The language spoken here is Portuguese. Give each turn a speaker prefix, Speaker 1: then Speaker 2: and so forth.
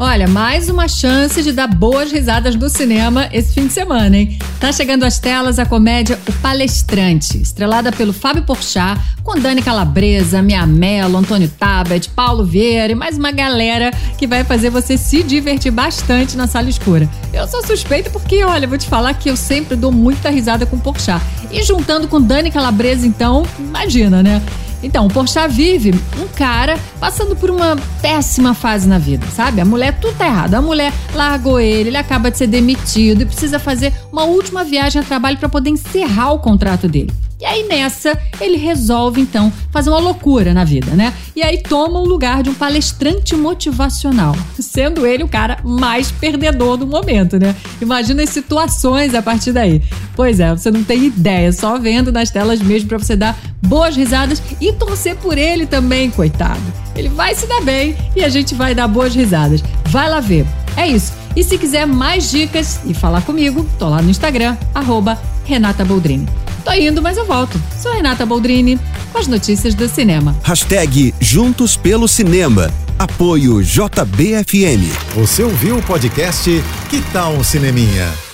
Speaker 1: Olha, mais uma chance de dar boas risadas do cinema esse fim de semana, hein? Tá chegando às telas a comédia O Palestrante, estrelada pelo Fábio Porchat, com Dani Calabresa, Mia Mello, Antônio Tabet, Paulo Vieira e mais uma galera que vai fazer você se divertir bastante na sala escura. Eu sou suspeita porque, olha, vou te falar que eu sempre dou muita risada com Porchat. E juntando com Dani Calabresa, então, imagina, né? Então, o Porchat vive um cara passando por uma péssima fase na vida, sabe? A mulher, tudo tá errado. A mulher largou ele, ele acaba de ser demitido e precisa fazer uma última viagem a trabalho para poder encerrar o contrato dele. E aí nessa, ele resolve então fazer uma loucura na vida, né? E aí toma o lugar de um palestrante motivacional, sendo ele o cara mais perdedor do momento, né? Imagina as situações a partir daí. Pois é, você não tem ideia, só vendo nas telas mesmo para você dar boas risadas e torcer por ele também, coitado. Ele vai se dar bem e a gente vai dar boas risadas. Vai lá ver. É isso. E se quiser mais dicas e falar comigo, tô lá no Instagram, arroba Renata Boldrini. Tô indo, mas eu volto. Sou Renata Boldrini com as notícias do cinema.
Speaker 2: Hashtag Juntos pelo Cinema. Apoio JBFM.
Speaker 3: Você ouviu o podcast Que Tal um Cineminha?